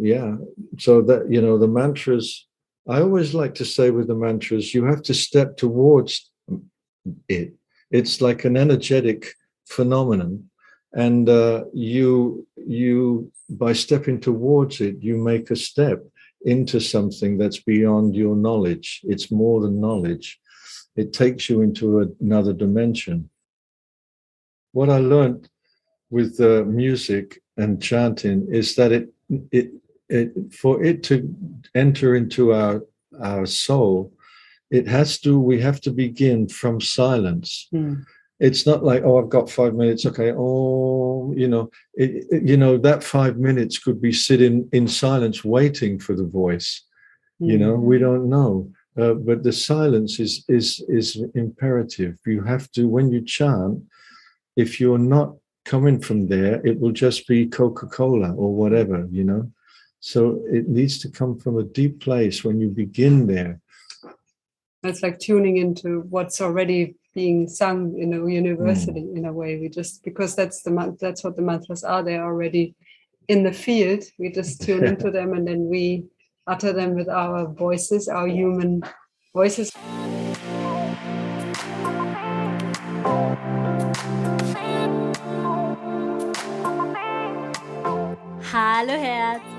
yeah. So that you know the mantras. I always like to say with the mantras, you have to step towards it. It's like an energetic phenomenon, and uh, you you by stepping towards it, you make a step into something that's beyond your knowledge. It's more than knowledge. It takes you into another dimension. What I learned with uh, music and chanting is that it it it for it to enter into our our soul, it has to we have to begin from silence. Mm. It's not like oh I've got five minutes okay oh you know it, it, you know that five minutes could be sitting in silence waiting for the voice. Mm. You know we hmm. don't know. Uh, but the silence is is is imperative. You have to when you chant, if you're not coming from there, it will just be Coca Cola or whatever, you know. So it needs to come from a deep place when you begin there. It's like tuning into what's already being sung in a university mm. in a way. We just because that's the that's what the mantras are. They're already in the field. We just tune into them and then we utter them with our voices, our human voices. Hallo Herz,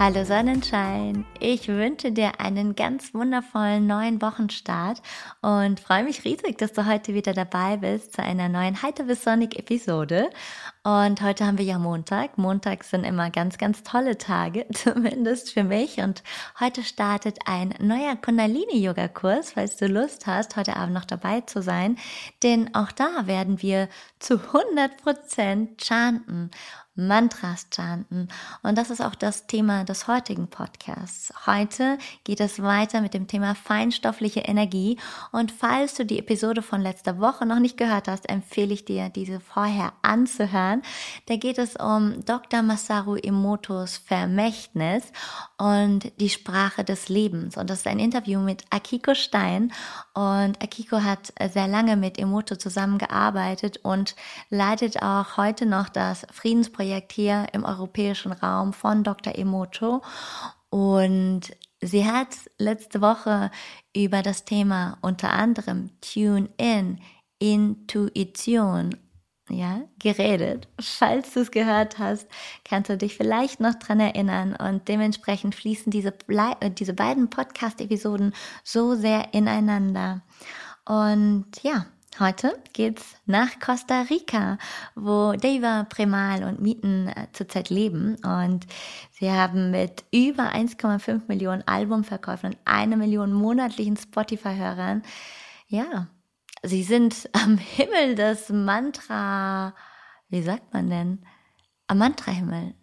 Hallo Sonnenschein, ich wünsche dir einen ganz wundervollen neuen Wochenstart und freue mich riesig, dass du heute wieder dabei bist zu einer neuen Heiter bis Sonic Episode. Und heute haben wir ja Montag. Montag sind immer ganz, ganz tolle Tage, zumindest für mich. Und heute startet ein neuer Kundalini-Yoga-Kurs, falls du Lust hast, heute Abend noch dabei zu sein. Denn auch da werden wir zu 100 Prozent chanten. Mantras chanten. Und das ist auch das Thema des heutigen Podcasts. Heute geht es weiter mit dem Thema feinstoffliche Energie. Und falls du die Episode von letzter Woche noch nicht gehört hast, empfehle ich dir, diese vorher anzuhören. Da geht es um Dr. Masaru Emotos Vermächtnis und die Sprache des Lebens. Und das ist ein Interview mit Akiko Stein. Und Akiko hat sehr lange mit Emoto zusammengearbeitet und leitet auch heute noch das Friedensprojekt Projekt hier im europäischen Raum von Dr. Emoto. Und sie hat letzte Woche über das Thema unter anderem Tune In, Intuition ja, geredet. Falls du es gehört hast, kannst du dich vielleicht noch dran erinnern und dementsprechend fließen diese, äh, diese beiden Podcast-Episoden so sehr ineinander. Und ja, Heute geht's nach Costa Rica, wo Deva Premal und Mieten äh, zurzeit leben. Und sie haben mit über 1,5 Millionen Albumverkäufen und eine Million monatlichen Spotify-Hörern, ja, sie sind am Himmel des Mantra, wie sagt man denn? Am Mantra-Himmel.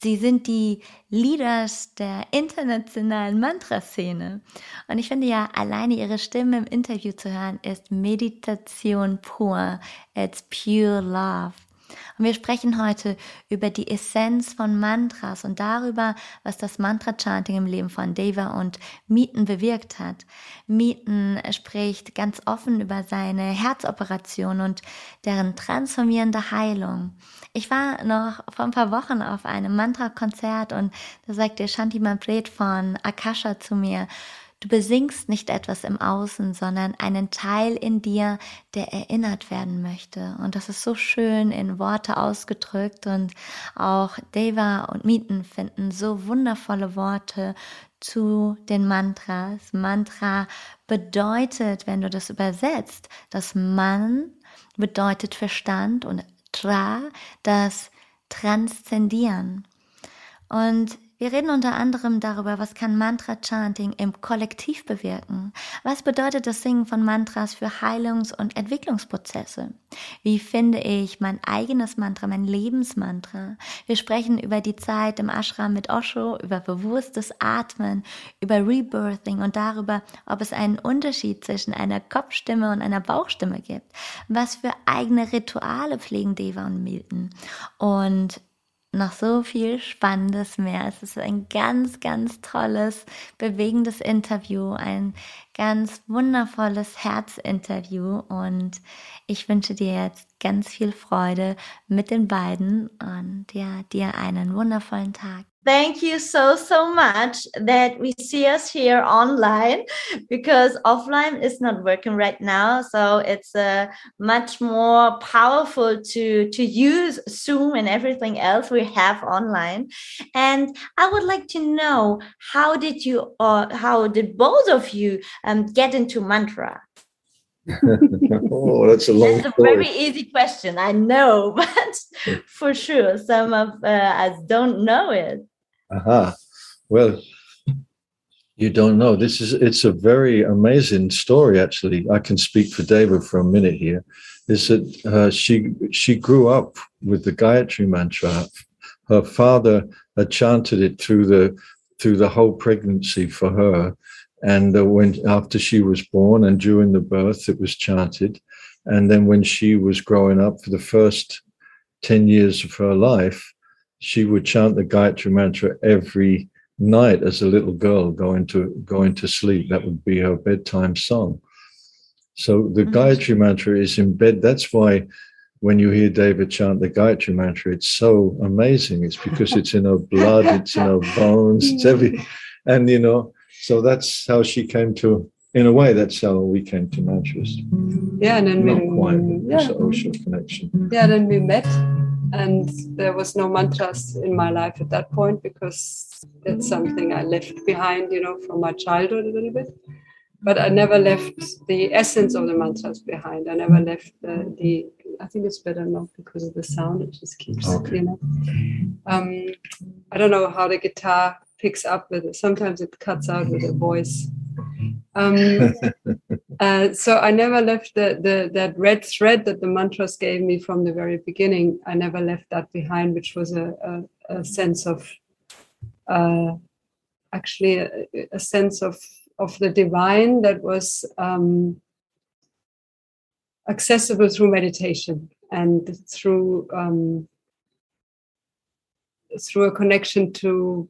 Sie sind die Leaders der internationalen Mantraszene. Und ich finde ja, alleine ihre Stimme im Interview zu hören, ist Meditation pur. It's pure love. Und wir sprechen heute über die Essenz von Mantras und darüber, was das Mantra-Chanting im Leben von Deva und Mieten bewirkt hat. Mieten spricht ganz offen über seine Herzoperation und deren transformierende Heilung. Ich war noch vor ein paar Wochen auf einem Mantra-Konzert und da sagte Shanti Mabret von Akasha zu mir, Du besingst nicht etwas im Außen, sondern einen Teil in dir, der erinnert werden möchte. Und das ist so schön in Worte ausgedrückt und auch Deva und Mieten finden so wundervolle Worte zu den Mantras. Mantra bedeutet, wenn du das übersetzt, das Man bedeutet Verstand und Tra das Transzendieren. Und Wir reden unter anderem darüber, was kann Mantra-Chanting im Kollektiv bewirken? Was bedeutet das Singen von Mantras für Heilungs- und Entwicklungsprozesse? Wie finde ich mein eigenes Mantra, mein Lebensmantra? Wir sprechen über die Zeit im Ashram mit Osho, über bewusstes Atmen, über Rebirthing und darüber, ob es einen Unterschied zwischen einer Kopfstimme und einer Bauchstimme gibt. Was für eigene Rituale pflegen Deva und Milton? Und noch so viel Spannendes mehr. Es ist ein ganz, ganz tolles, bewegendes Interview, ein ganz wundervolles Herzinterview und ich wünsche dir jetzt ganz viel Freude mit den beiden und ja, dir einen wundervollen Tag. Thank you so so much that we see us here online because offline is not working right now so it's uh, much more powerful to to use zoom and everything else we have online and i would like to know how did you or uh, how did both of you um, get into mantra oh, that's a long. That's a very easy question, I know, but for sure, some of uh, us don't know it. Aha. Well, you don't know. This is it's a very amazing story. Actually, I can speak for Deva for a minute here. Is that uh, she she grew up with the Gayatri mantra. Her father had chanted it through the through the whole pregnancy for her, and uh, when after she was born and during the birth, it was chanted, and then when she was growing up for the first ten years of her life, she would chant the Gayatri mantra every night as a little girl going to going to sleep. That would be her bedtime song. So the mm-hmm. Gayatri mantra is in bed. That's why when you hear Deva chant the Gayatri mantra, it's so amazing. It's because it's in her blood, it's in her bones, it's every, and you know. So that's how she came to. In a way, that's how we came to mantras. Yeah, and then not we, quite, yeah. Osho connection. Yeah, then we met and there was no mantras in my life at that point because that's something I left behind, you know, from my childhood a little bit. But I never left the essence of the mantras behind. I never left the, the I think it's better not because of the sound. It just keeps, okay. you know. Um, I don't know how the guitar picks up with it. Sometimes it cuts out with the voice. Um, uh, so I never left the, the that red thread that the mantras gave me from the very beginning. I never left that behind, which was a, a, a sense of uh, actually a, a, sense of of the divine that was um, accessible through meditation and through um, through a connection to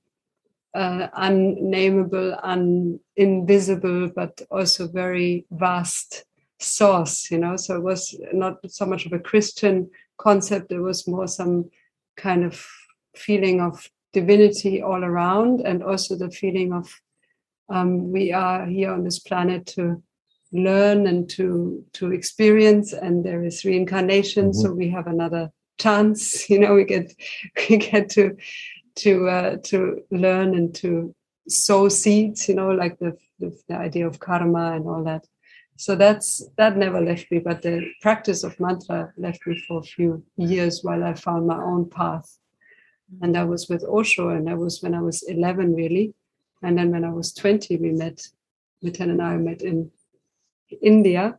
uh, unnameable, un, invisible, but also very vast source, you know. So it was not so much of a Christian concept, it was more some kind of feeling of divinity all around, and also the feeling of um, we are here on this planet to learn and to to experience and there is reincarnation mm-hmm. so we have another chance you know we get we get to to uh, to learn and to sow seeds you know like the, the, the idea of karma and all that. So that's that never left me but the practice of mantra left me for a few years while i found my own path. And i was with osho and that was when i was 11 really. And then when i was 20 we met Miten and i met in india.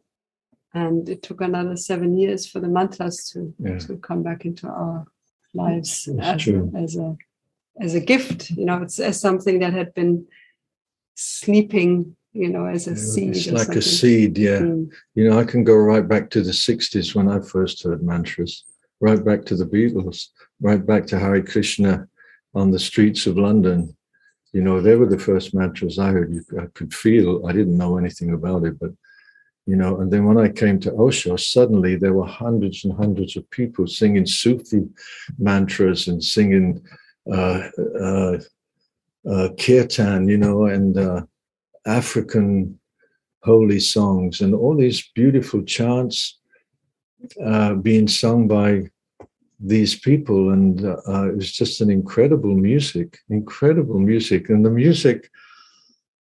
And it took another seven years for the mantras to, yeah. to come back into our lives as, as, a as a gift. You know, it's as something that had been sleeping. You know, as a yeah, seed. It's like something. a seed. Yeah. Mm. You know, I can go right back to the '60s when I first heard mantras. Right back to the Beatles. Right back to hari Krishna on the streets of London. You know, they were the first mantras I heard. You, I could feel. I didn't know anything about it, but you know and then when i came to osho suddenly there were hundreds and hundreds of people singing sufi mantras and singing Uh, uh, uh, kirtan, you know, and African holy songs, and all these beautiful chants being sung by these people. And uh, it was just an incredible music incredible music. And the music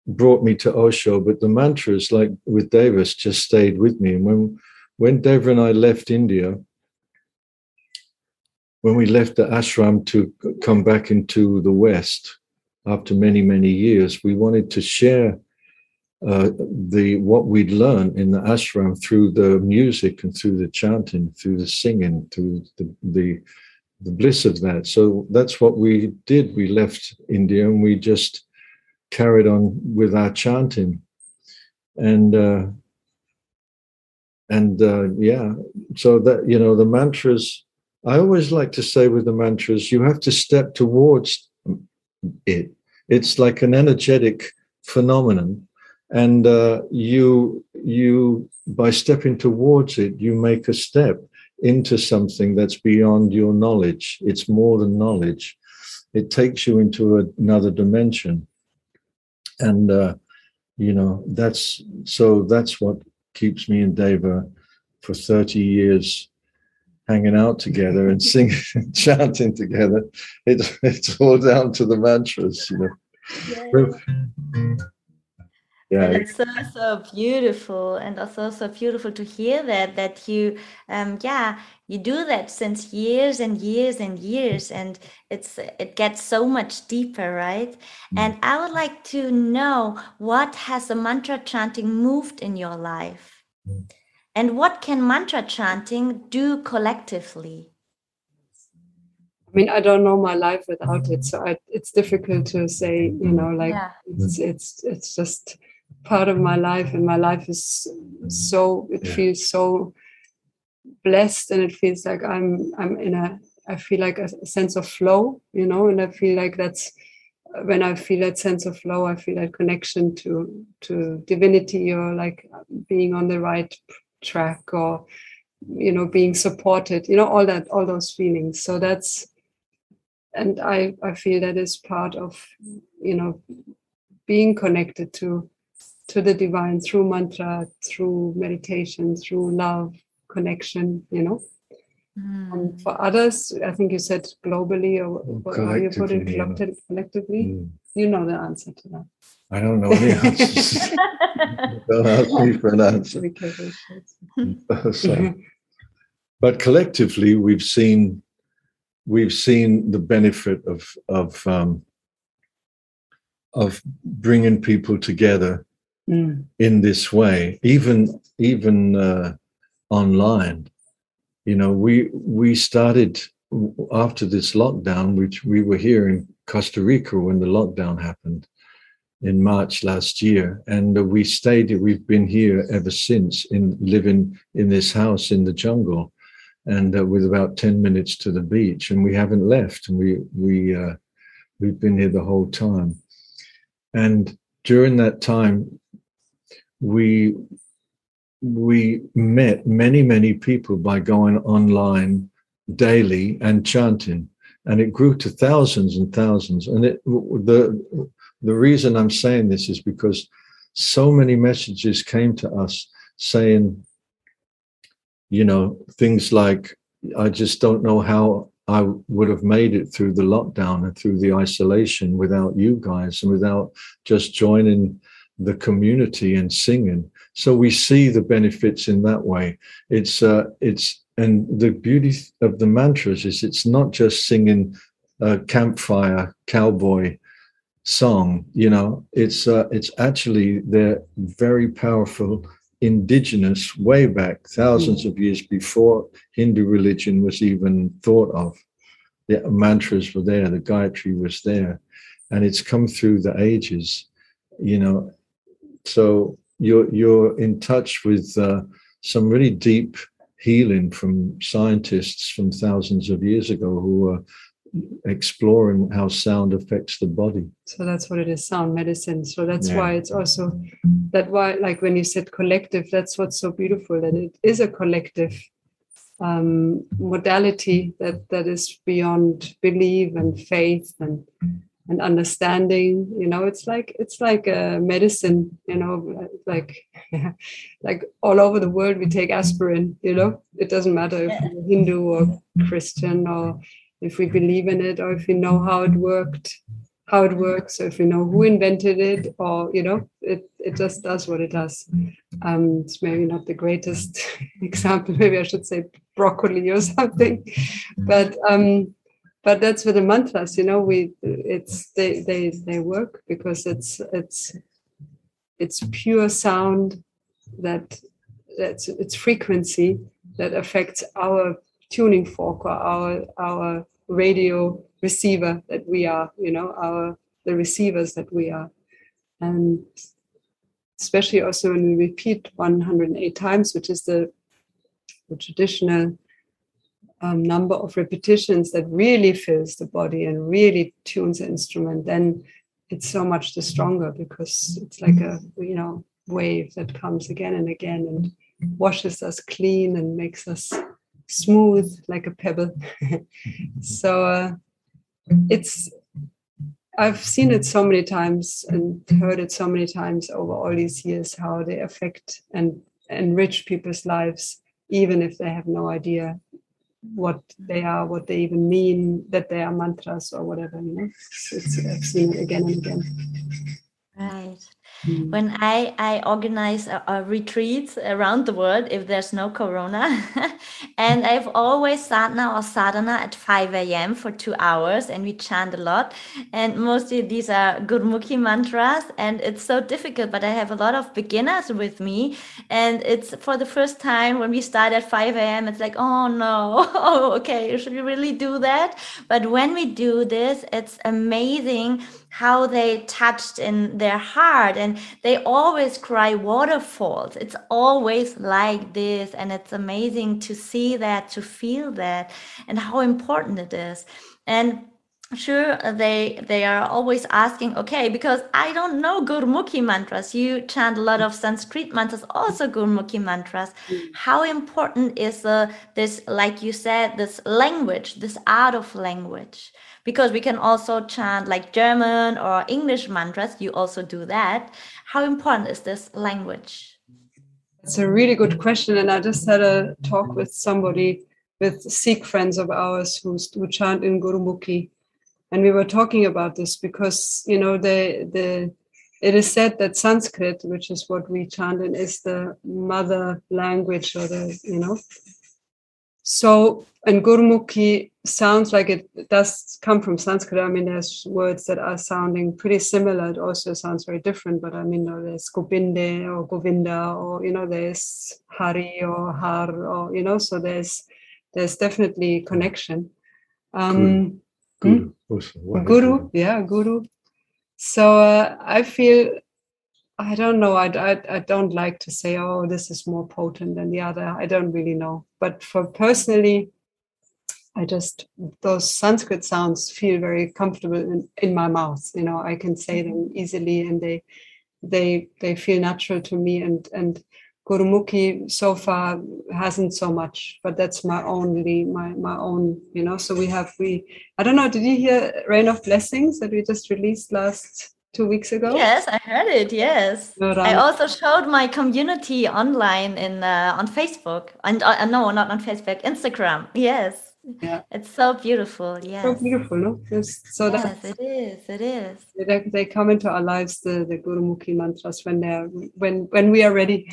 brought me to osho but the mantras like with davis just stayed with me. And when when Deva and i left india when we left the ashram to come back into the West, after many many years, we wanted to share uh, the what we'd learned in the ashram through the music and through the chanting, through the singing, through the, the the bliss of that. So that's what we did. We left India and we just carried on with our chanting, and uh, and uh, yeah. So that you know the mantras. I always like to say with the mantras, you have to step towards it. It's like an energetic phenomenon. And uh, you you by stepping towards it you make a step into something that's beyond your knowledge. It's more than knowledge. It takes you into another dimension. And uh, you know that's so that's what keeps me and deva for 30 years hanging out together and singing and chanting together. It's it's all down to the mantras you know. Yes yeah it's so so beautiful. And also so beautiful to hear that that you um yeah you do that since years and years and years. And it's it gets so much deeper right? Mm. and i would like to know what has the mantra chanting moved in your life? Mm. And what can mantra chanting do collectively I mean, I don't know my life without it, so I, it's difficult to say. You know, like yeah. it's it's it's just part of my life and my life is so it yeah. feels so blessed and it feels like i'm i'm in a i feel like a sense of flow you know and i feel like that's when i feel that sense of flow i feel that connection to to divinity or like being on the right track or you know being supported you know all that all those feelings so that's and i i feel that is part of you know being connected to to the divine through mantra, through meditation, through love, connection, you know. Mm. And for others, I think you said globally or how you put it collectively. collectively. Mm. You know the answer to that. I don't know the answers. don't ask me for an answer. so, but collectively, we've seen we've seen the benefit of of um, of bringing people together mm. in this way, even even uh, online. You know, we we started after this lockdown, which we were here in Costa Rica when the lockdown happened in March last year, and we stayed. We've been here ever since, in living in this house in the jungle, and uh, with about ten minutes to the beach, and we haven't left. And we we uh, we've been here the whole time, and during that time, we we met many many people by going online daily and chanting and it grew to thousands and thousands and it the the reason i'm saying this is because so many messages came to us saying you know things like i just don't know how i would have made it through the lockdown and through the isolation without you guys and without just joining the community and singing. So we see the benefits in that way. It's uh, it's and the beauty of the mantras is it's not just singing a campfire cowboy song. You know, it's uh, it's actually they're very powerful indigenous way back thousands of years before Hindu religion was even thought of. The mantras were there, the Gayatri was there, and it's come through the ages. You know, so you're you're in touch with uh, some really deep healing from scientists from thousands of years ago who are exploring how sound affects the body. So that's what it is, sound medicine. So that's yeah. why it's also that why like when you said collective, that's what's so beautiful that it is a collective um, modality that that is beyond belief and faith and and understanding you know it's like it's like a medicine you know like like all over the world we take aspirin you know it doesn't matter if you're hindu or christian or if we believe in it or if we know how it worked how it works or if we know who invented it or you know it it just does what it does. Um it's maybe not the greatest example maybe i should say broccoli or something but um but that's with the mantras you know we it's they they they work because it's it's it's pure sound that that's its frequency that affects our tuning fork or our our radio receiver that we are you know our the receivers that we are. And especially also when we repeat 108 times which is the, the traditional um, number of repetitions that really fills the body and really tunes the instrument then it's so much the stronger because it's like a you know wave that comes again and again and washes us clean and makes us smooth like a pebble so uh, it's i've seen it so many times and heard it so many times over all these years how they affect and enrich people's lives even if they have no idea what they are, what they even mean, that they are mantras or whatever. You know, it's, it's, I've seen it again and again. Right. Mm. When I, I organize a, a retreats around the world if there's no corona, and I've always sadhana or sadhana at 5 a.m. for two hours, and we chant a lot. And mostly these are Gurmukhi mantras, and it's so difficult. But I have a lot of beginners with me, and it's for the first time when we start at 5 a.m. It's like, oh no, oh okay, should we really do that? But when we do this, it's amazing how they touched in their heart and they always cry waterfalls. It's always like this and it's amazing to see that to feel that and how important it is. And sure they they are always asking okay because i don't know gurmukhi mantras. You chant a lot of sanskrit mantras also gurmukhi mantras. How important is uh, this like you said this language this art of language because we can also chant like german or english mantras you also do that. How important is this language? It's a really good question and i just had a talk with somebody with sikh friends of ours who, who chant in gurumukhi. And we were talking about this because you know the the it is said that sanskrit which is what we chant in is the mother language or the you know so and gurmukhi sounds like it does come from sanskrit i mean there's words that are sounding pretty similar it also sounds very different but i mean there's gobinde or govinda or you know there's hari or har or you know so there's there's definitely connection um Guru. Hmm? Guru, yeah, Guru. So uh, I feel, I don't know, I, I, I don't like to say, oh, this is more potent than the other. I don't really know. But for personally, I just, those Sanskrit sounds feel very comfortable in, in my mouth. You know, I can say them mm-hmm. easily and they, they, they feel natural to me. And, and Gurumukhi so far hasn't so much, but that's my only my my own, you know. So we have we I don't know, did you hear Rain of Blessings that we just released last two weeks ago? Yes, I heard it. Yes, I also showed my community online in uh, on Facebook and uh, no, not on Facebook, Instagram. Yes yeah it's so beautiful yeah so beautiful no yes, so yes, that it is it is they, they come into our lives the the gurumukhi mantras when they're when when we are ready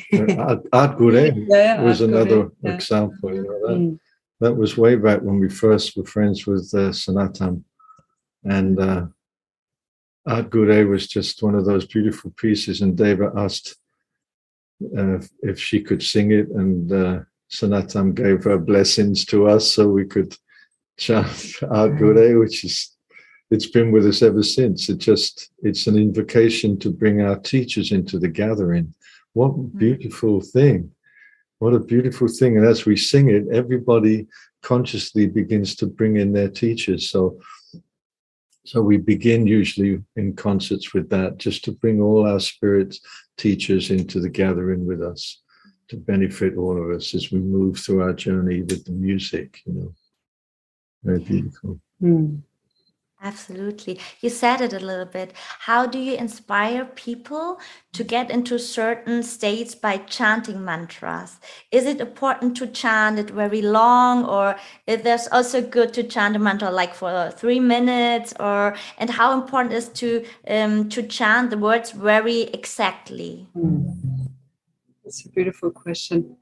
art gure yeah, was another yeah. example you know that, mm. that was way back when we first were friends with uh, snatam and uh art gure was just one of those beautiful pieces and deva asked uh, if she could sing it and uh, Snatam gave her blessings to us so we could chant Art Gure, which is it's been with us ever since. It just it's an invocation to bring our teachers into the gathering. What beautiful thing. What a beautiful thing. And as we sing it, everybody consciously begins to bring in their teachers. So so we begin usually in concerts with that, just to bring all our spirits teachers into the gathering with us to benefit all of us as we move through our journey with the music, you know. Very beautiful. Mm. Absolutely. You said it a little bit. How do you inspire people to get into certain states by chanting mantras? Is it important to chant it very long or is this also good to chant a mantra like for three minutes or and how important is to um, to chant the words very exactly? Mm. It's a beautiful question.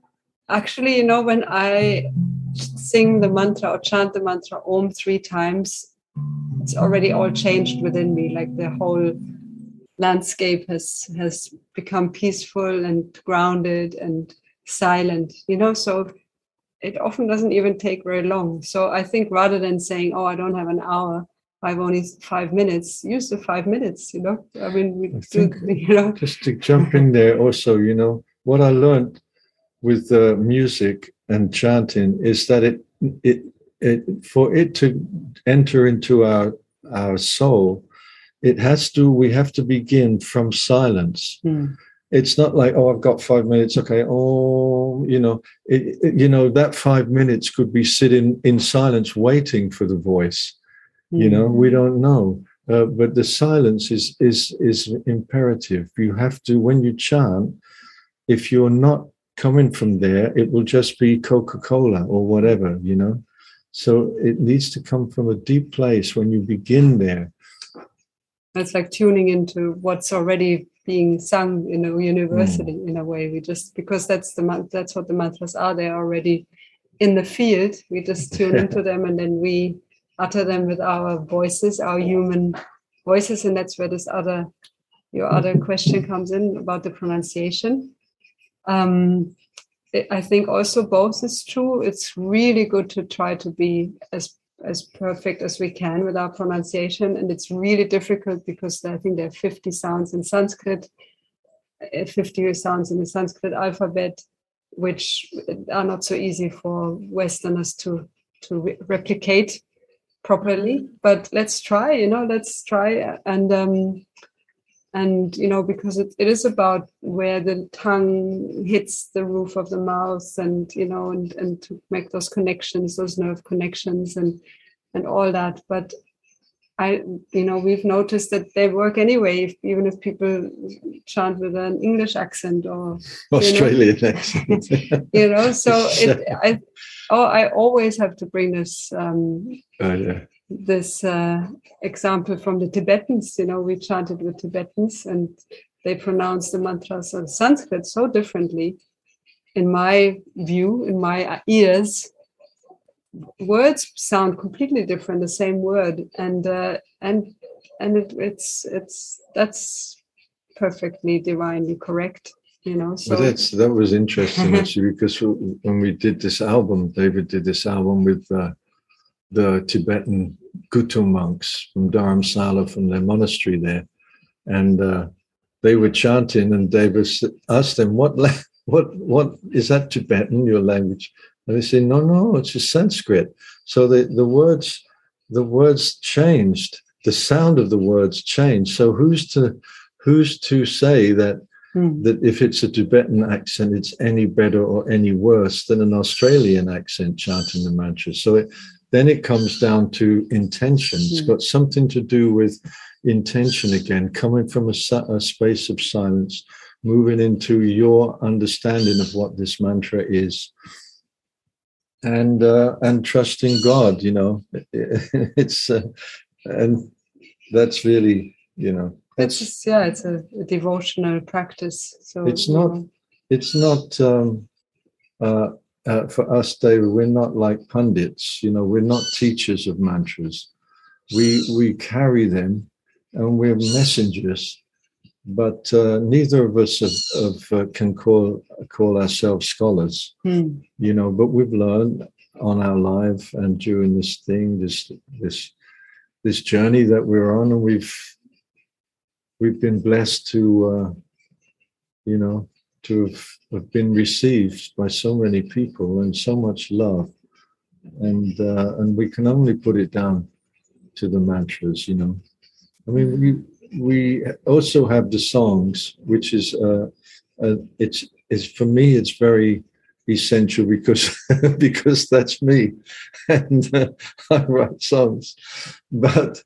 actually, you know, when I sing the mantra or chant the mantra Om three times, it's already all changed within me. Like the whole landscape has has become peaceful and grounded and silent. You know, so it often doesn't even take very long. So I think rather than saying, "Oh, I don't have an hour," I've only five minutes. Use the five minutes. You know, I mean, we I do. You know, just to jump in there also you know what i learned with uh, music and chanting is that it it it for it to enter into our our soul it has to we have to begin from silence. It's not like oh i've got five minutes okay oh you know it, it- you know that five minutes could be sitting in silence waiting for the voice. You know we don't know. Uh, but the silence is is is imperative. You have to when you chant if you're not coming from there it will just be coca-cola or whatever you know so it needs to come from a deep place when you begin there. It's like tuning into what's already being sung in a university in a way. We just because that's the that's what the mantras are. They're already in the field. We just tune into them and then we utter them with our voices our human voices. And that's where this other your other question comes in about the pronunciation. Um I- think also both is true it's really good to try to be as as perfect as we can with our pronunciation. And it's really difficult because I think there are 50 sounds in Sanskrit, uh, 50 sounds in the Sanskrit alphabet, which are not so easy for Westerners to, to re- replicate properly. But let's try, you know, let's try. And, um, and you know, because it, it is about where the tongue hits the roof of the mouth and, you know, and, and to make those connections, those nerve connections and, and all that. But I, you know, we've noticed that they work anyway, if, even if people chant with an English accent or, australian accent you know, so it, I, oh, I always have to bring this, um, Oh, yeah. This uh, example from the Tibetans. You know, we chanted with Tibetans and they pronounce the mantras of Sanskrit so differently. In my view, in my ears, words sound completely different. The same word, and uh, and and it, it's it's that's perfectly divinely correct. You know, so But that's that was interesting actually because when we did this album, Deva did this album with uh, the Tibetan Gyuto monks from Dharamsala from their monastery there, and uh, they were chanting, and Davis asked them, "What la- what what is that Tibetan? Your language?" And they said, "No, no, it's just Sanskrit." So the the words the words changed, the sound of the words changed. So who's to who's to say that Hmm. that if it's a Tibetan accent, it's any better or any worse than an Australian accent chanting the mantra. So it, then it comes down to intention. It's got something to do with intention again, coming from a, a space of silence, moving into your understanding of what this mantra is. And uh, and trusting God, you know, it's uh, and that's really, you know, it's just yeah, it's a, a devotional practice. So It's you not- know, it's not um, uh, uh, for us, Deva. We're not like pundits. You know, we're not teachers of mantras. We we carry them, and we're messengers. But uh, neither of us have, have, uh, can call call ourselves scholars. hmm. You know, but we've learned on our life and during this thing, this this this journey that we're on, and we've we've been blessed to, uh, you know, to have, have been received by so many people and so much love, and uh, and we can only put it down to the mantras. You know, I mean, we we also have the songs, which is uh, uh, it's it's for me it's very essential because because that's me, and uh, I write songs, but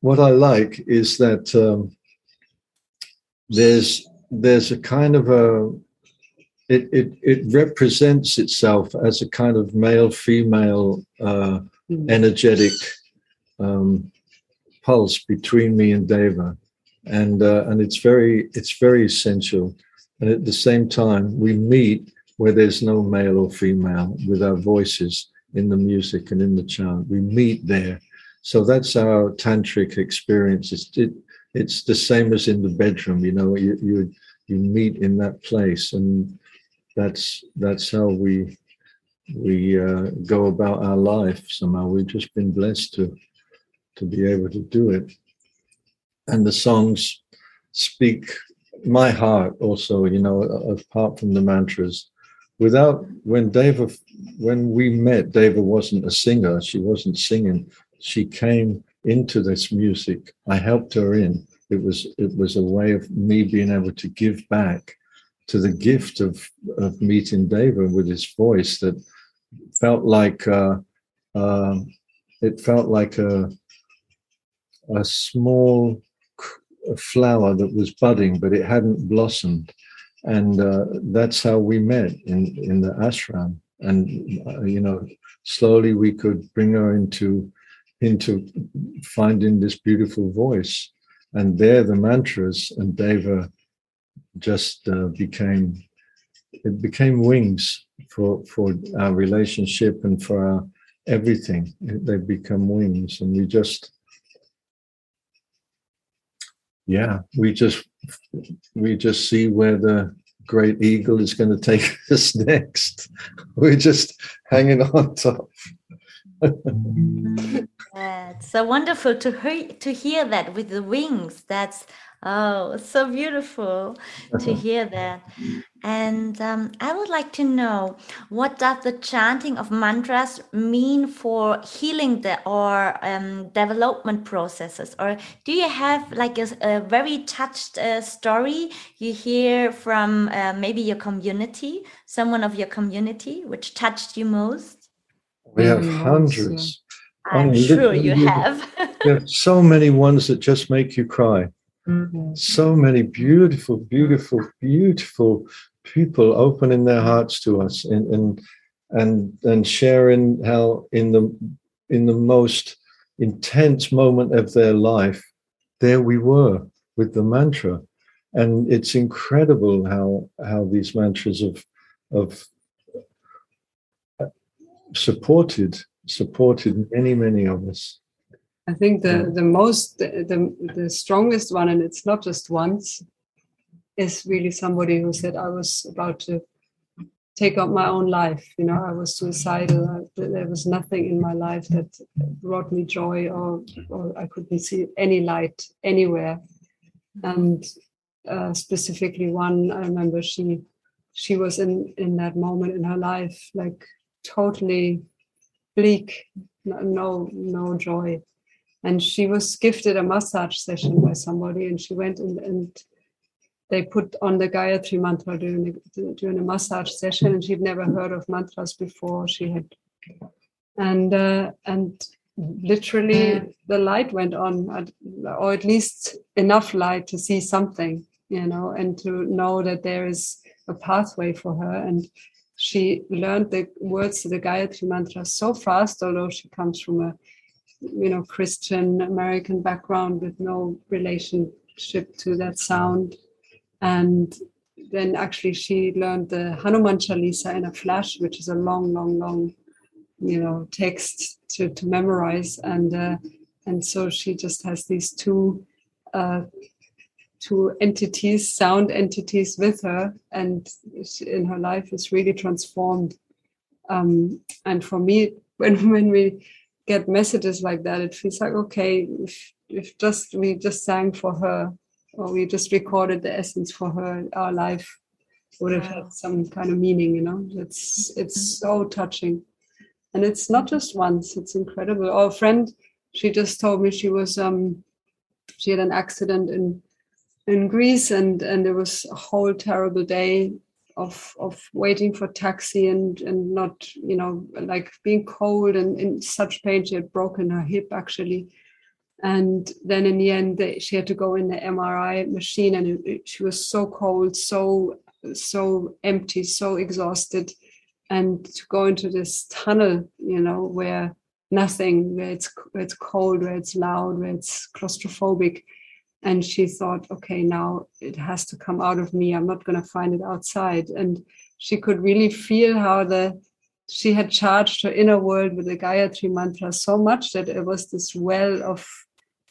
what I like is that. Um, there's there's a kind of a it, it it represents itself as a kind of male female uh, Hmm. energetic um, pulse between me and Deva, and uh, and it's very it's very essential. And at the same time, we meet where there's no male or female with our voices in the music and in the chant. We meet there. So that's our tantric experience. It's, it, it's the same as in the bedroom, you know, you, you, you meet in that place and that's, that's how we, we uh, go about our life somehow. We've just been blessed to, to be able to do it. And the songs speak my heart also, you know, apart from the mantras. Without when Deva, when we met, Deva wasn't a singer. She wasn't singing. She came into this music. I helped her in. It was it was a way of me being able to give back to the gift of of meeting Deva with his voice that felt like uh, uh, it felt like a a small flower that was budding, but it hadn't blossomed. And uh, that's how we met in, in the ashram. And, uh, you know, slowly we could bring her into, into finding this beautiful voice. And there the mantras and Deva just uh, became, it became wings for, for our relationship and for our everything. They become wings. And we just, yeah, we just we just see where the great eagle is going to take us next. We're just hanging on top. That's so wonderful to hear to hear that with the wings. That's Oh, so beautiful to hear that. And um, I would like to know what does the chanting of mantras mean for healing the or um, development processes? Or do you have like a, a very touched uh, story you hear from uh, maybe your community, someone of your community, which touched you most? We have hundreds. I'm sure you have. there are so many ones that just make you cry. Mm-hmm. So many beautiful, beautiful, beautiful people opening their hearts to us and and and and sharing how in the in the most intense moment of their life, there we were with the mantra. And it's incredible how how these mantras have have supported supported many, many of us. I think the the most the, the, the strongest one, and it's not just once, is really somebody who said I was about to take up my own life. You know, I was suicidal. I, there was nothing in my life that brought me joy, or or I couldn't see any light anywhere. And uh, specifically, one I remember she she was in in that moment in her life like totally bleak, no no joy. And she was gifted a massage session by somebody and she went and, and they put on the Gayatri mantra during, the, during a massage session and she'd never heard of mantras before she had. And uh, and literally the light went on or at least enough light to see something you know and to know that there is a pathway for her. And she learned the words of the Gayatri mantra so fast although she comes from a you know Christian American background with no relationship to that sound, and then actually she learned the Hanuman Chalisa in a flash, which is a long, long, long, you know, text to to memorize, and uh, and so she just has these two. Uh, two entities, sound entities with her, and in her life is really transformed. Um, and for me, when when we get messages like that, it feels like okay, if, if just we just sang for her or we just recorded the essence for her, our life would have had some kind of meaning, you know. It's it's mm-hmm. so touching. And it's not just once, it's incredible. Our friend, she just told me she was um she had an accident in in Greece and and it was a whole terrible day of of waiting for taxi and and not you know like being cold and in such pain. She had broken her hip actually. And then in the end they, she had to go in the mri machine and it, it, she was so cold so so empty so exhausted. And to go into this tunnel you know where nothing where it's where it's cold where it's loud where it's claustrophobic and she thought okay now it has to come out of me. I'm not going to find it outside. And she could really feel how the she had charged her inner world with the Gayatri mantra so much that it was this well of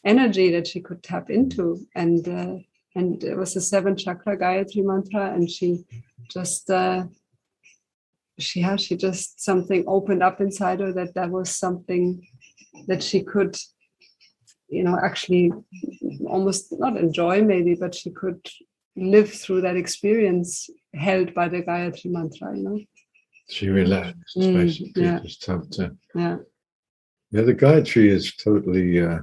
energy that she could tap into. And uh, and it was a seven chakra Gayatri mantra. And she just uh, she had she just something opened up inside her that that was something that she could you know actually almost not enjoy maybe but she could live through that experience held by the Gayatri mantra you know she relaxed Mm, basically yeah. just tapped in. yeah Yeah, the Gayatri is totally, uh,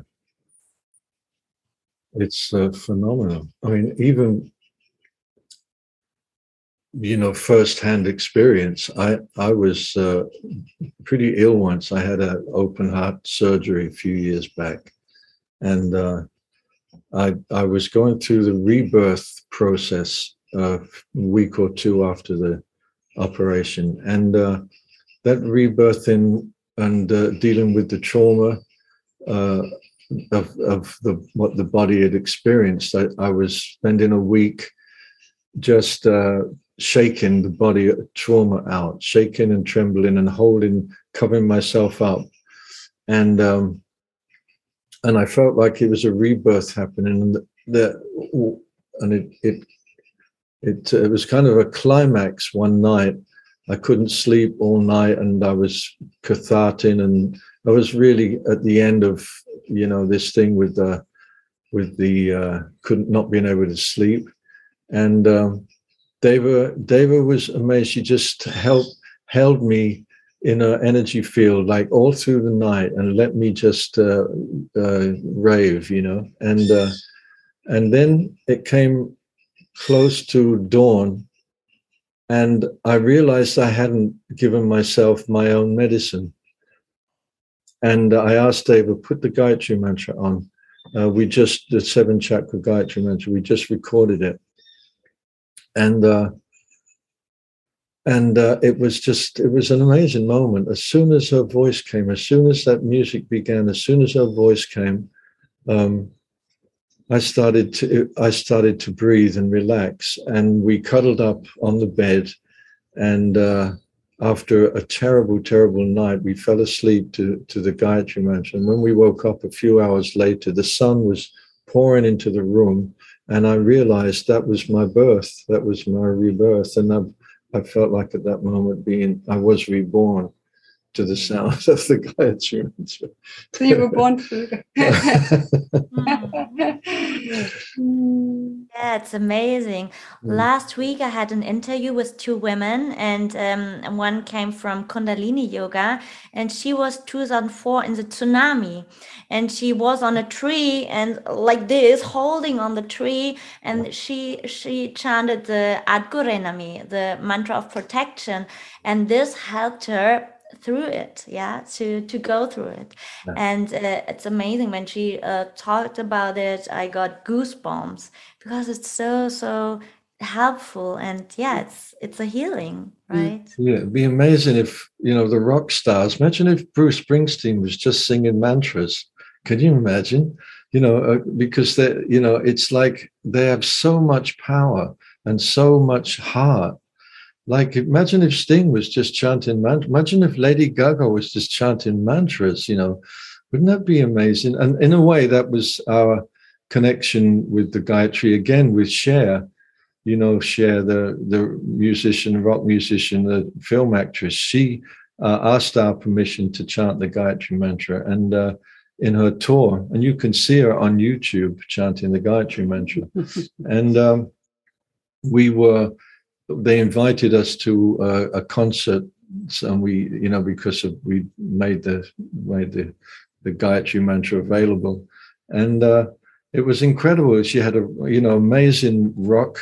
it's uh, phenomenal. I mean, even, you know, firsthand experience. I, I was uh, pretty ill once. I had an open heart surgery a few years back. And uh, I, I was going through the rebirth process uh, a week or two after the operation. And uh, that rebirthing and uh, dealing with the trauma uh, of, of the what the body had experienced. I, I was spending a week just uh, shaking the body trauma out, shaking and trembling and holding, covering myself up, and um, and I felt like it was a rebirth happening, and the and it it it, it was kind of a climax one night. I couldn't sleep all night, and I was cathartic, and I was really at the end of you know this thing with the with the uh, couldn't not being able to sleep, and um, Deva Deva was amazed. She just held held me in her energy field like all through the night and let me just uh, uh, rave, you know, and uh, and then it came close to dawn and I realized I hadn't given myself my own medicine. And I asked Deva, put the Gayatri mantra on. Uh, we just, the seven chakra Gayatri mantra, we just recorded it. And, uh, and uh, it was just, it was an amazing moment. As soon as her voice came, as soon as that music began, as soon as her voice came, um, I started to I started to breathe and relax, and we cuddled up on the bed. And uh, after a terrible, terrible night, we fell asleep to to the Gayatri mantra. And when we woke up a few hours later, the sun was pouring into the room, and I realized that was my birth. That was my rebirth, and I, I felt like at that moment being I was reborn to the sound of the Gayatri mantra. so you were born to Yeah, it's amazing. Mm. Last week, I had an interview with two women, and um, one came from Kundalini Yoga, and she was 2004 in the tsunami, and she was on a tree and like this, holding on the tree, and she she chanted the Ad Guray Nameh, the mantra of protection, and this helped her through it yeah to to go through it Yeah. and uh, it's amazing when she uh, talked about it i got goosebumps because it's so so helpful and yeah it's it's a healing right Yeah, it'd be amazing if you know the rock stars. Imagine if Bruce Springsteen was just singing mantras. Can you imagine? You know, uh, because they, you know, it's like they have so much power and so much heart. Like, imagine if Sting was just chanting mantras. Imagine if Lady Gaga was just chanting mantras. You know, wouldn't that be amazing? And in a way, that was our connection with the Gayatri again with Cher you know, Cher, the the musician, rock musician, the film actress, she uh, asked our permission to chant the Gayatri mantra, and uh, in her tour, and you can see her on YouTube chanting the Gayatri mantra, and um, we were. They invited us to uh, a concert, and we, you know, because of, we made the made the the Gayatri mantra available, and uh, it was incredible. She had a you know amazing rock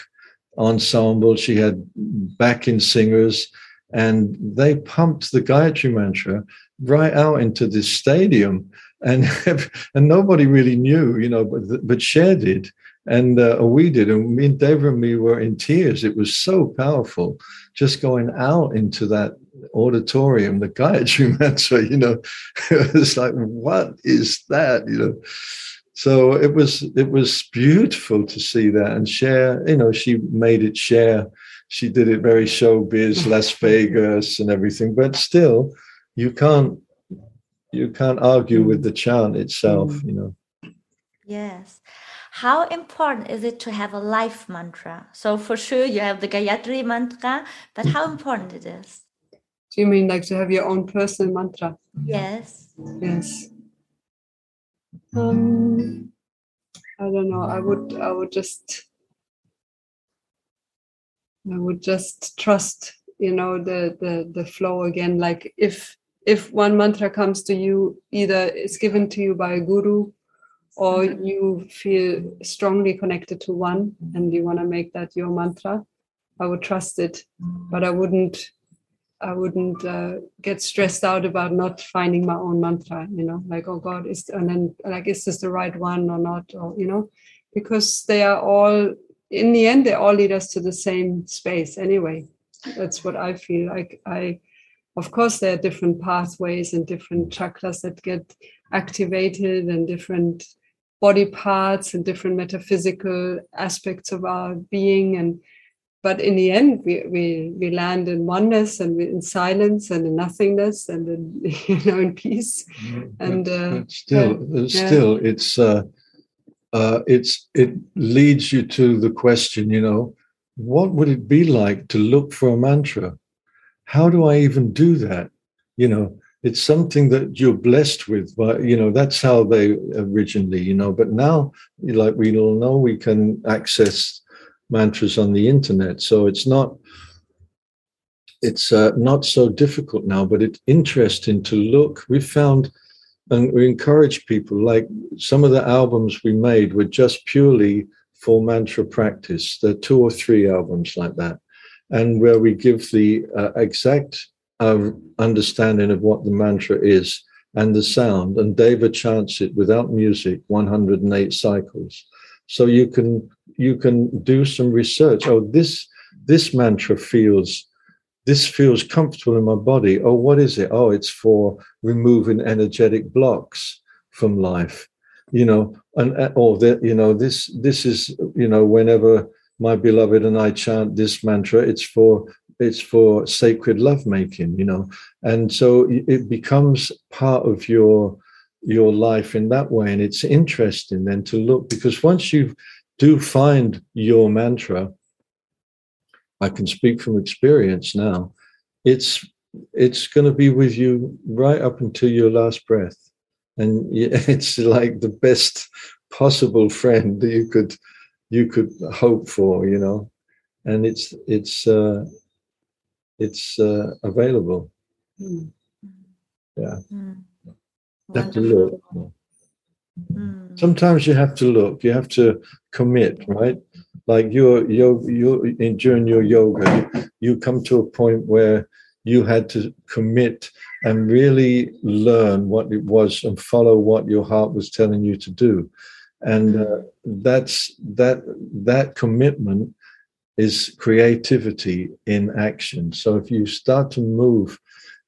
ensemble. She had backing singers, and they pumped the Gayatri mantra right out into this stadium, and and nobody really knew, you know, but but Cher did, and uh, we did, and me and Deva and me were in tears. It was so powerful, just going out into that auditorium, the Gayatri mantra. You know, it was like, what is that? You know so it was it was beautiful to see that and share. you know she made it share. she did it very showbiz, Las Vegas, and everything. But still, you can't you can't argue with the chant itself. Mm. You know. Yes. How important is it to have a life mantra? So for sure you have the Gayatri mantra, but how important it is? Do you mean like to have your own personal mantra? Yes. Yes. Um, I don't know. I would. I would just. I would just trust, you know, the the the flow again. Like if if one mantra comes to you, either it's given to you by a guru, or you feel strongly connected to one, and you want to make that your mantra. I would trust it, but I wouldn't I wouldn't uh, get stressed out about not finding my own mantra, you know, like, oh God, is, and then like, is this the right one or not? Or, you know, because they are all, in the end, they all lead us to the same space anyway. That's what I feel like. I, of course, there are different pathways and different chakras that get activated and different body parts and different metaphysical aspects of our being and but in the end we, we we land in oneness and in silence and in nothingness and in you know in peace and uh, But still, uh, yeah. still, it's uh, uh, it's it leads you to the question. You know, what would it be like to look for a mantra? How do I even do that? You know, it's something that you're blessed with. But you know, that's how they originally. You know, but now, like we all know, we can access mantras on the internet, so it's not it's uh, not so difficult now, but it's interesting to look. We found, and we encourage people, like some of the albums we made were just purely for mantra practice. There are two or three albums like that, and where we give the uh, exact uh, understanding of what the mantra is and the sound, and Deva chants it without music, 108 cycles. So you can you can do some research. Oh, this this mantra feels this feels comfortable in my body. Oh, what is it? Oh, it's for removing energetic blocks from life. You know, and uh, or that you know this this is you know whenever my beloved and I chant this mantra, it's for it's for sacred lovemaking. You know, and so it becomes part of your your life in that way, and it's interesting then to look because once you do find your mantra I can speak from experience now. It's it's going to be with you right up until your last breath, and it's like the best possible friend that you could you could hope for, you know. And it's it's uh, it's uh, available. mm, Yeah, Mm. have to look. Mm. Sometimes you have to look. You have to commit, right? Like you're you're you're in, during your yoga, you, you come to a point where you had to commit and really learn what it was and follow what your heart was telling you to do, and uh, that's that that commitment is creativity in action. So if you start to move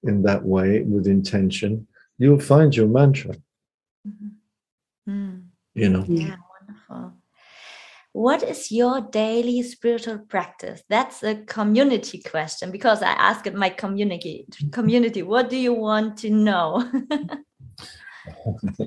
in that way with intention, you'll find your mantra. Mhm. Mm. You know. Yeah, wonderful. What is your daily spiritual practice? That's a community question because I asked my community community, what do you want to know?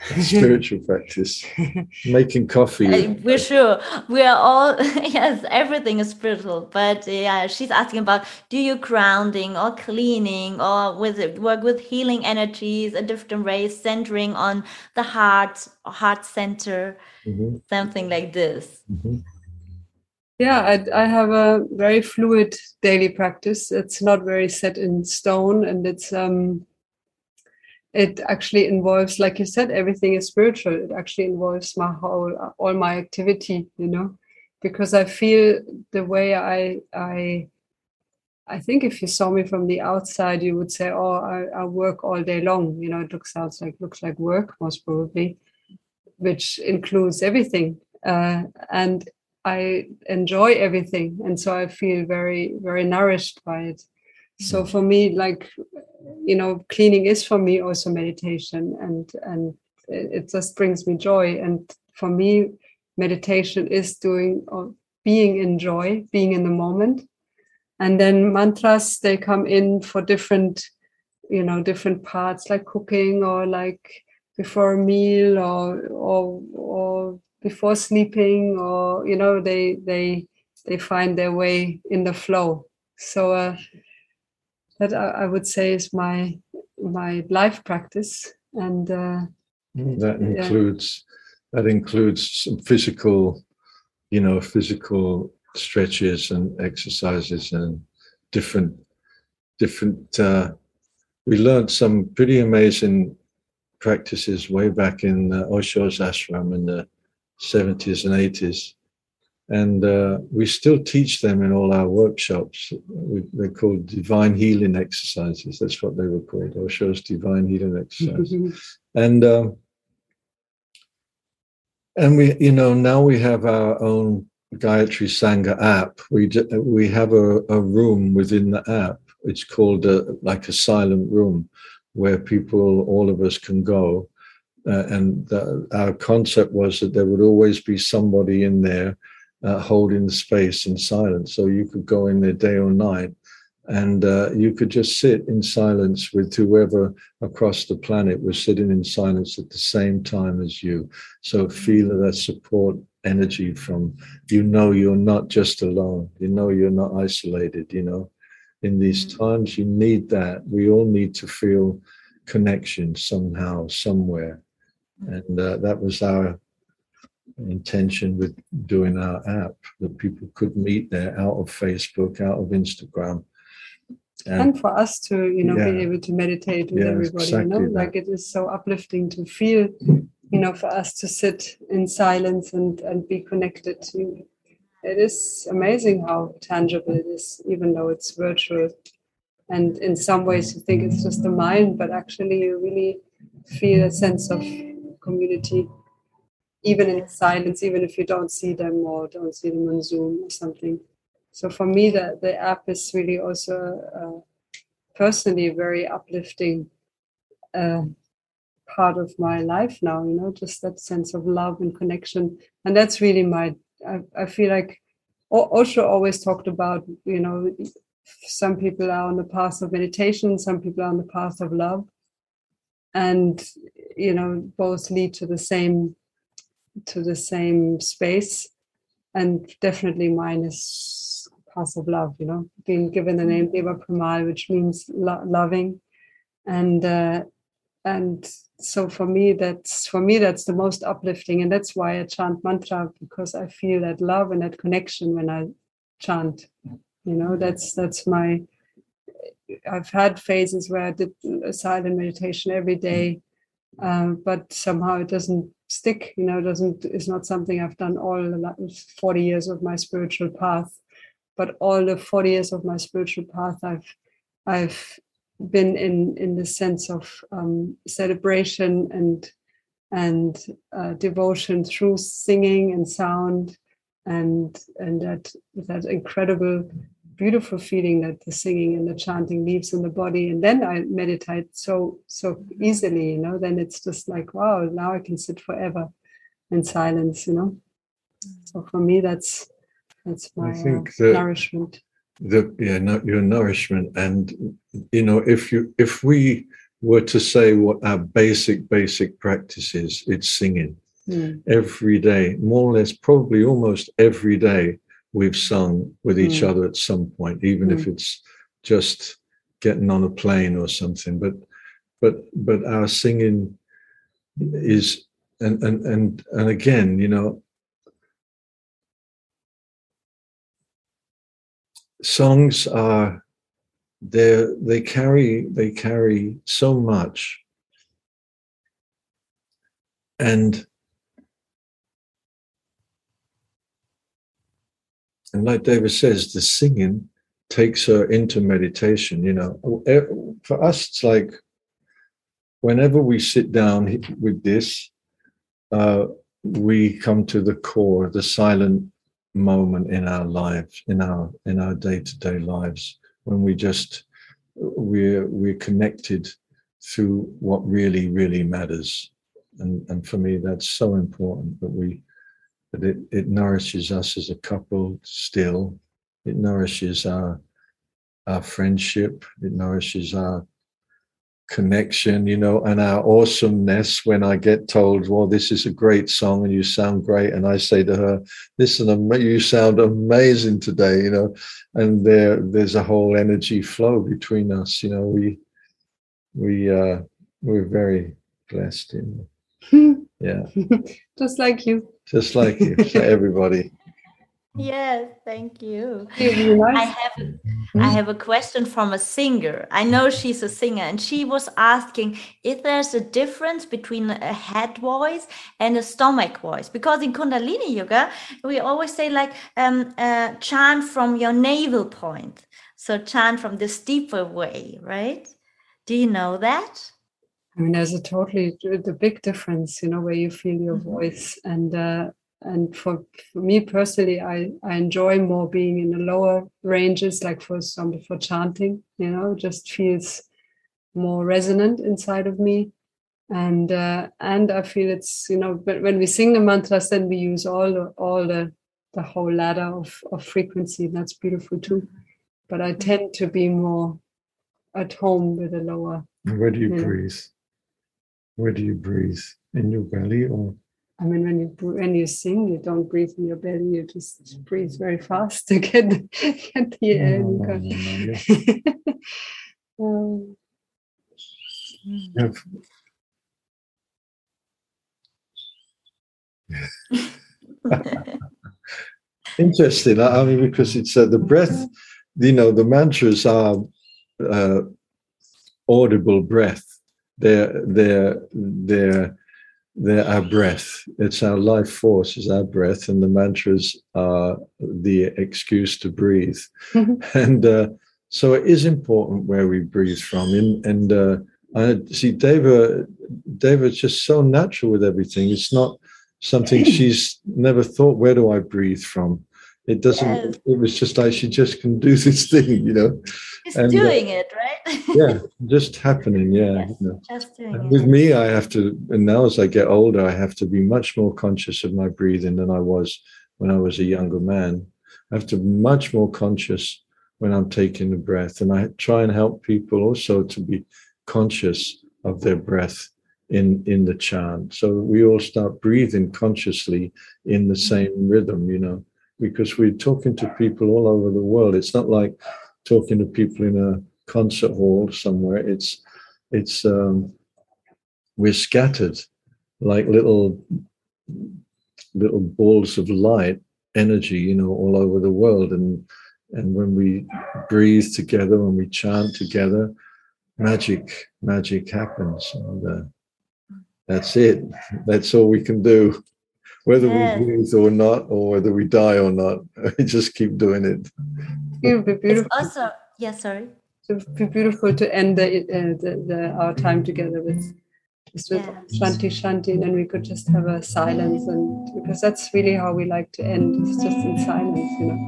spiritual practice making coffee Uh, We're sure we are all yes, everything is spiritual. But yeah, she's asking about do you grounding or cleaning or with it work with healing energies in different ways, centering on the heart, heart center, Mhm, something like this. mhm. yeah I, I have a very fluid daily practice it's not very set in stone and it's um it actually involves like you said everything is spiritual. It actually involves my whole all my activity you know? Because i feel the way i i i think if you saw me from the outside you would say oh i, I work all day long. You know it looks sounds like looks like work most probably which includes everything. Uh, and I enjoy everything, and so I feel very, very nourished by it. So for me, like you know, cleaning is for me also meditation, and and it just brings me joy. And for me, meditation is doing or being in joy, being in the moment, and then mantras they come in for different you know different parts like cooking or like before a meal or or or before sleeping or you know they they they find their way in the flow. So uh, that I, I would say is my my life practice and uh, that includes yeah. that includes some physical you know physical stretches and exercises and different different uh, we learned some pretty amazing practices way back in uh, Osho's ashram in the 70s and 80s and uh, we still teach them in all our workshops. We, they're called divine healing exercises. That's what they were called. Osho's divine healing exercises. and um, and we, you know, now we have our own Gayatri Sangha app. We we have a, a room within the app. It's called a, like a silent room, where people, all of us, can go. Uh, and the, our concept was that there would always be somebody in there uh, holding the space in silence. So you could go in there day or night and uh, you could just sit in silence with whoever across the planet was sitting in silence at the same time as you. So feel that support energy from you know you're not just alone, you know you're not isolated, you know. In these mm. times, you need that. We all need to feel connection somehow, somewhere. Mm. And uh, that was our intention with doing our app that people could meet there out of Facebook, out of Instagram. And, and for us to, you know, yeah. be able to meditate with yeah, everybody, exactly you know, that. like it is so uplifting to feel, you know, for us to sit in silence and and be connected to. It is amazing how tangible it is, even though it's virtual. And in some ways, you think it's just the mind, but actually, you really feel a sense of community even in silence, even if you don't see them or don't see them on Zoom or something. So for me, the, the app is really also uh, personally very uplifting uh, part of my life now, you know, just that sense of love and connection. And that's really my, I, I feel like Osho always talked about, you know, some people are on the path of meditation, some people are on the path of love. And, you know, both lead to the same to the same space. And definitely mine is path of love you know being given the name Deva Premal which means lo- loving. And uh, and so for me that's for me that's the most uplifting. And that's why i chant mantra because i feel that love and that connection when i chant you know that's that's my i've had phases where i did a silent meditation every day um, but somehow it doesn't stick you know doesn't is not something i've done all 40 years of my spiritual path. But all the 40 years of my spiritual path i've i've been in in the sense of um, celebration and and uh, devotion through singing and sound and and that that incredible beautiful feeling that the singing and the chanting leaves in the body and then i meditate so so easily you know then it's just like wow now i can sit forever in silence you know? So for me that's that's my uh, nourishment. the yeah no, your nourishment and you know if you if we were to say what our basic basic practice is it's singing. Mm. every day more or less probably almost every day we've sung with each mm. other at some point, even mm. if it's just getting on a plane or something. But but but our singing is and and and and again, you know, songs are they they carry they carry so much and And like Deva says, the singing takes her into meditation. You know, for us, it's like whenever we sit down with this, uh, we come to the core, the silent moment in our lives, in our in our day to day lives, when we just we're we're connected through what really really matters, and and for me that's so important that we but it, it nourishes us as a couple still. It nourishes our our friendship. It nourishes our connection, you know, and our awesomeness when I get told, well, this is a great song and you sound great. And I say to her, listen, you sound amazing today, you know, and there, there's a whole energy flow between us. You know, we, we, uh, we're very blessed in, yeah. Just like you. Just like you, so everybody. Yes, thank you. I have I have a question from a singer. I know she's a singer, and she was asking if there's a difference between a head voice and a stomach voice. Because in Kundalini Yoga, we always say like um, uh, chant from your navel point, so chant from this deeper way, right? Do you know that? I mean, there's a totally the big difference, you know, where you feel your Mhm. voice and. Uh, and for, for me personally I, I enjoy more being in the lower ranges like for example for chanting you know it just feels more resonant inside of me and uh, and i feel it's you know but when we sing the mantras then we use all the all the the whole ladder of, of frequency and that's beautiful too but i tend to be more at home with the lower Where do you Yeah. breathe? Where do you breathe? In your belly or? I mean, when you br- when you sing, you don't breathe in your belly. You just breathe very fast to get get the air. No, no, no, go- no, yeah. Um, Have- Interesting. I I mean, because it's uh, the breath, you know, the mantras are uh, audible breath. They're, they're, they're, they're our breath. It's our life force, is our breath, and the mantras are the excuse to breathe. and uh, so it is important where we breathe from. And, and uh, I see Deva, Deva's just so natural with everything. It's not something she's never thought, where do I breathe from? It doesn't, Yes. it was just like she just can do this thing, you know? She's And, uh, doing it, right? Yeah, just happening. Yeah. Yes. you know. Just doing it. With me, I have to, and now as I get older, I have to be much more conscious of my breathing than I was when I was a younger man. I have to be much more conscious when I'm taking the breath. And I try and help people also to be conscious of their breath in, in the chant. So we all start breathing consciously in the same rhythm, you know, because we're talking to people all over the world. It's not like talking to people in a concert hall somewhere. It's it's um, we're scattered like little little balls of light energy you know all over the world and and when we breathe together when we chant together magic magic happens and uh, that's it that's all we can do whether Yes. we breathe or not or whether we die or not we just keep doing it it would be It's beautiful. also yeah, sorry. It would be beautiful to end the, uh, the, the our time together with just with Yeah. shanti shanti, and then we could just have a silence, and because that's really how we like to end. It's just in silence, you know.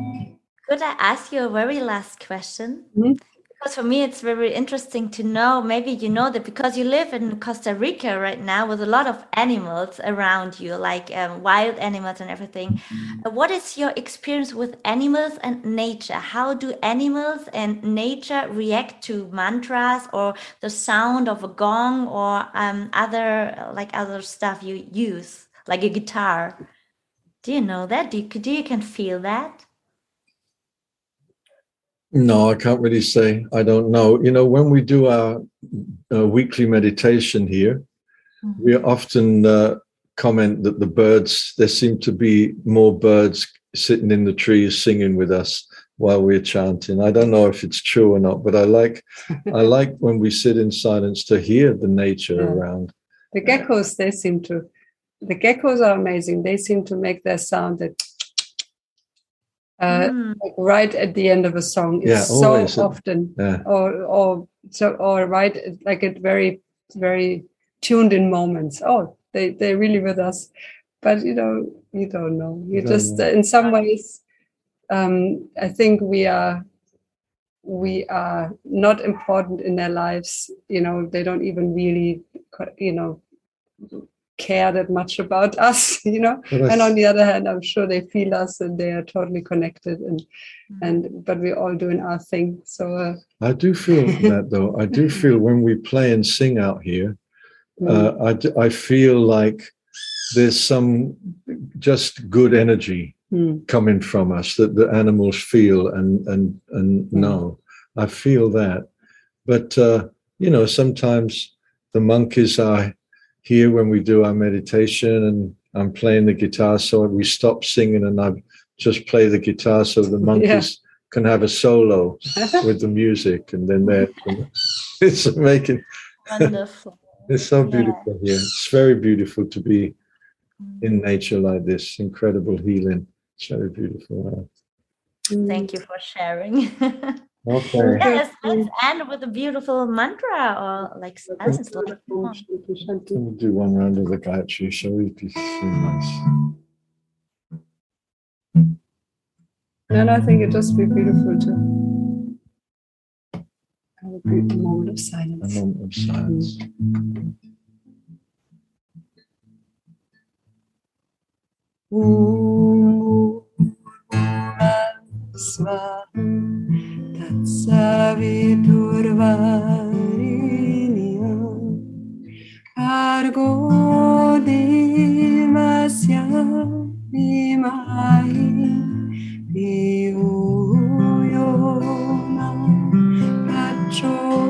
Could I ask you a very last question? Mhm. Because for me, it's very interesting to know. Maybe you know that because you live in Costa Rica right now with a lot of animals around you, like um, wild animals and everything. Uh, What is your experience with animals and nature? How do animals and nature react to mantras or the sound of a gong or um, other like other stuff you use, like a guitar? Do you know that? Do you, do you can feel that? No, I can't really say. I don't know. You know, when we do our uh, weekly meditation here, we often uh, comment that the birds, there seem to be more birds sitting in the trees singing with us while we're chanting. I don't know if it's true or not, but I like I like when we sit in silence to hear the nature Yeah. around. The geckos, they seem to. The geckos are amazing. They seem to make their sound that. Uh, Mm. like right at the end of a song. It's Yeah, so always. often, Yeah. or or so, or right like at very very tuned in moments. Oh, they they're really with us, but you know you don't know. You You just know. in some ways, um, I think we are we are not important in their lives. You know, they don't even really, you know, care that much about us, you know. But I And on the other hand, I'm sure they feel us and they are totally connected and and but we're all doing our thing. So uh, I do feel that though. I do feel when we play and sing out here, uh, I, d- I feel like there's some just good energy mm, coming from us that the animals feel and and and Mm. know. I feel that, but uh, you know, sometimes the monkeys are here when we do our meditation, and I'm playing the guitar, so we stop singing, and I just play the guitar so the monkeys can have a solo with the music, and then they're it's making Wonderful. it's so Yeah. beautiful here. It's very beautiful to be in nature like this. Incredible healing. It's very beautiful. Thank you for sharing. Okay. yes, let's end with a beautiful mantra or like sentence. Like, Om Shanti Shanti. We'll do one round of the Gayatri, shall we? Be so nice. And I think it just be beautiful to have a good moment of silence. A moment of silence. Bhargo devasya vimai Diyo yona prachodaya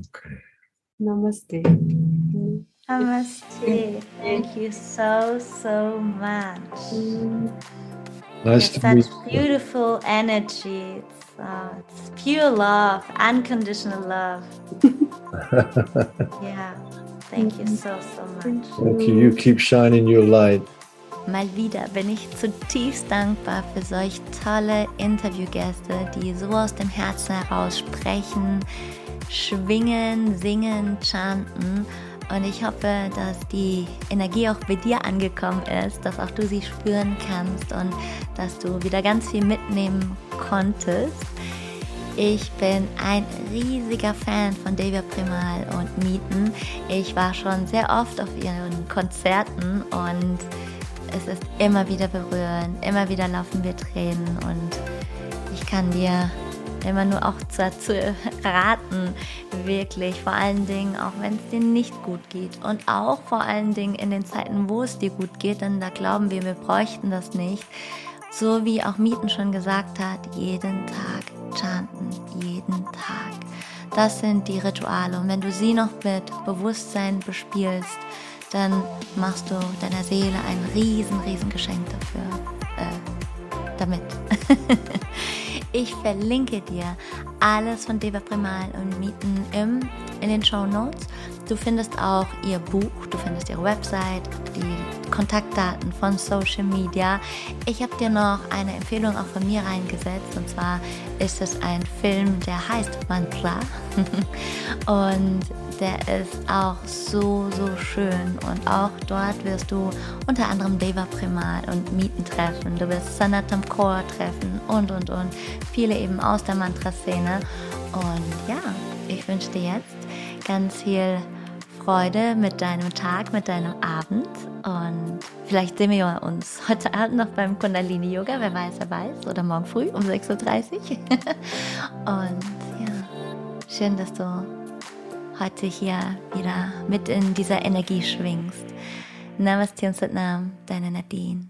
Okay. Namaste. Namaste. Thank you so, so much. Nice It's to meet such beautiful energy. It's, uh, it's pure love, unconditional love. Yeah. Thank you so, so much. Thank you. You keep shining your light. Mal wieder bin ich zutiefst dankbar für solch tolle Interviewgäste, die so aus dem Herzen heraus sprechen, schwingen, singen, chanten. Und ich hoffe, dass die Energie auch bei dir angekommen ist, dass auch du sie spüren kannst und dass du wieder ganz viel mitnehmen konntest. Ich bin ein riesiger Fan von Davia Primal und Mieten. Ich war schon sehr oft auf ihren Konzerten und es ist immer wieder berührend, immer wieder laufen wir Tränen und ich kann dir immer nur auch dazu raten, wirklich, vor allen Dingen, auch wenn es dir nicht gut geht und auch vor allen Dingen in den Zeiten, wo es dir gut geht, denn da glauben wir, wir bräuchten das nicht. So wie auch Mieten schon gesagt hat, jeden Tag chanten, jeden Tag. Das sind die Rituale und wenn du sie noch mit Bewusstsein bespielst, dann machst du deiner Seele ein riesen, riesen Geschenk dafür, äh, damit. ich verlinke dir alles von Deva Primal und Mieten im, in den Show Notes. Du findest auch ihr Buch, du findest ihre Website, die Kontaktdaten von Social Media. Ich habe dir noch eine Empfehlung auch von mir reingesetzt und zwar ist es ein Film, der heißt Mantra und der ist auch so, so schön und auch dort wirst du unter anderem Deva Primal und Mieten treffen. Du wirst Sanatam Kaur treffen und, und, und. Viele eben aus der Mantra-Szene. Und ja, ich wünsche dir jetzt ganz viel Freude mit deinem Tag, mit deinem Abend und vielleicht sehen wir uns heute Abend noch beim Kundalini Yoga, wer weiß, wer weiß, oder morgen früh um 6.30 Uhr. und ja, schön, dass du heute hier wieder mit in dieser Energie schwingst. Namaste und Satnam, deine Nadine.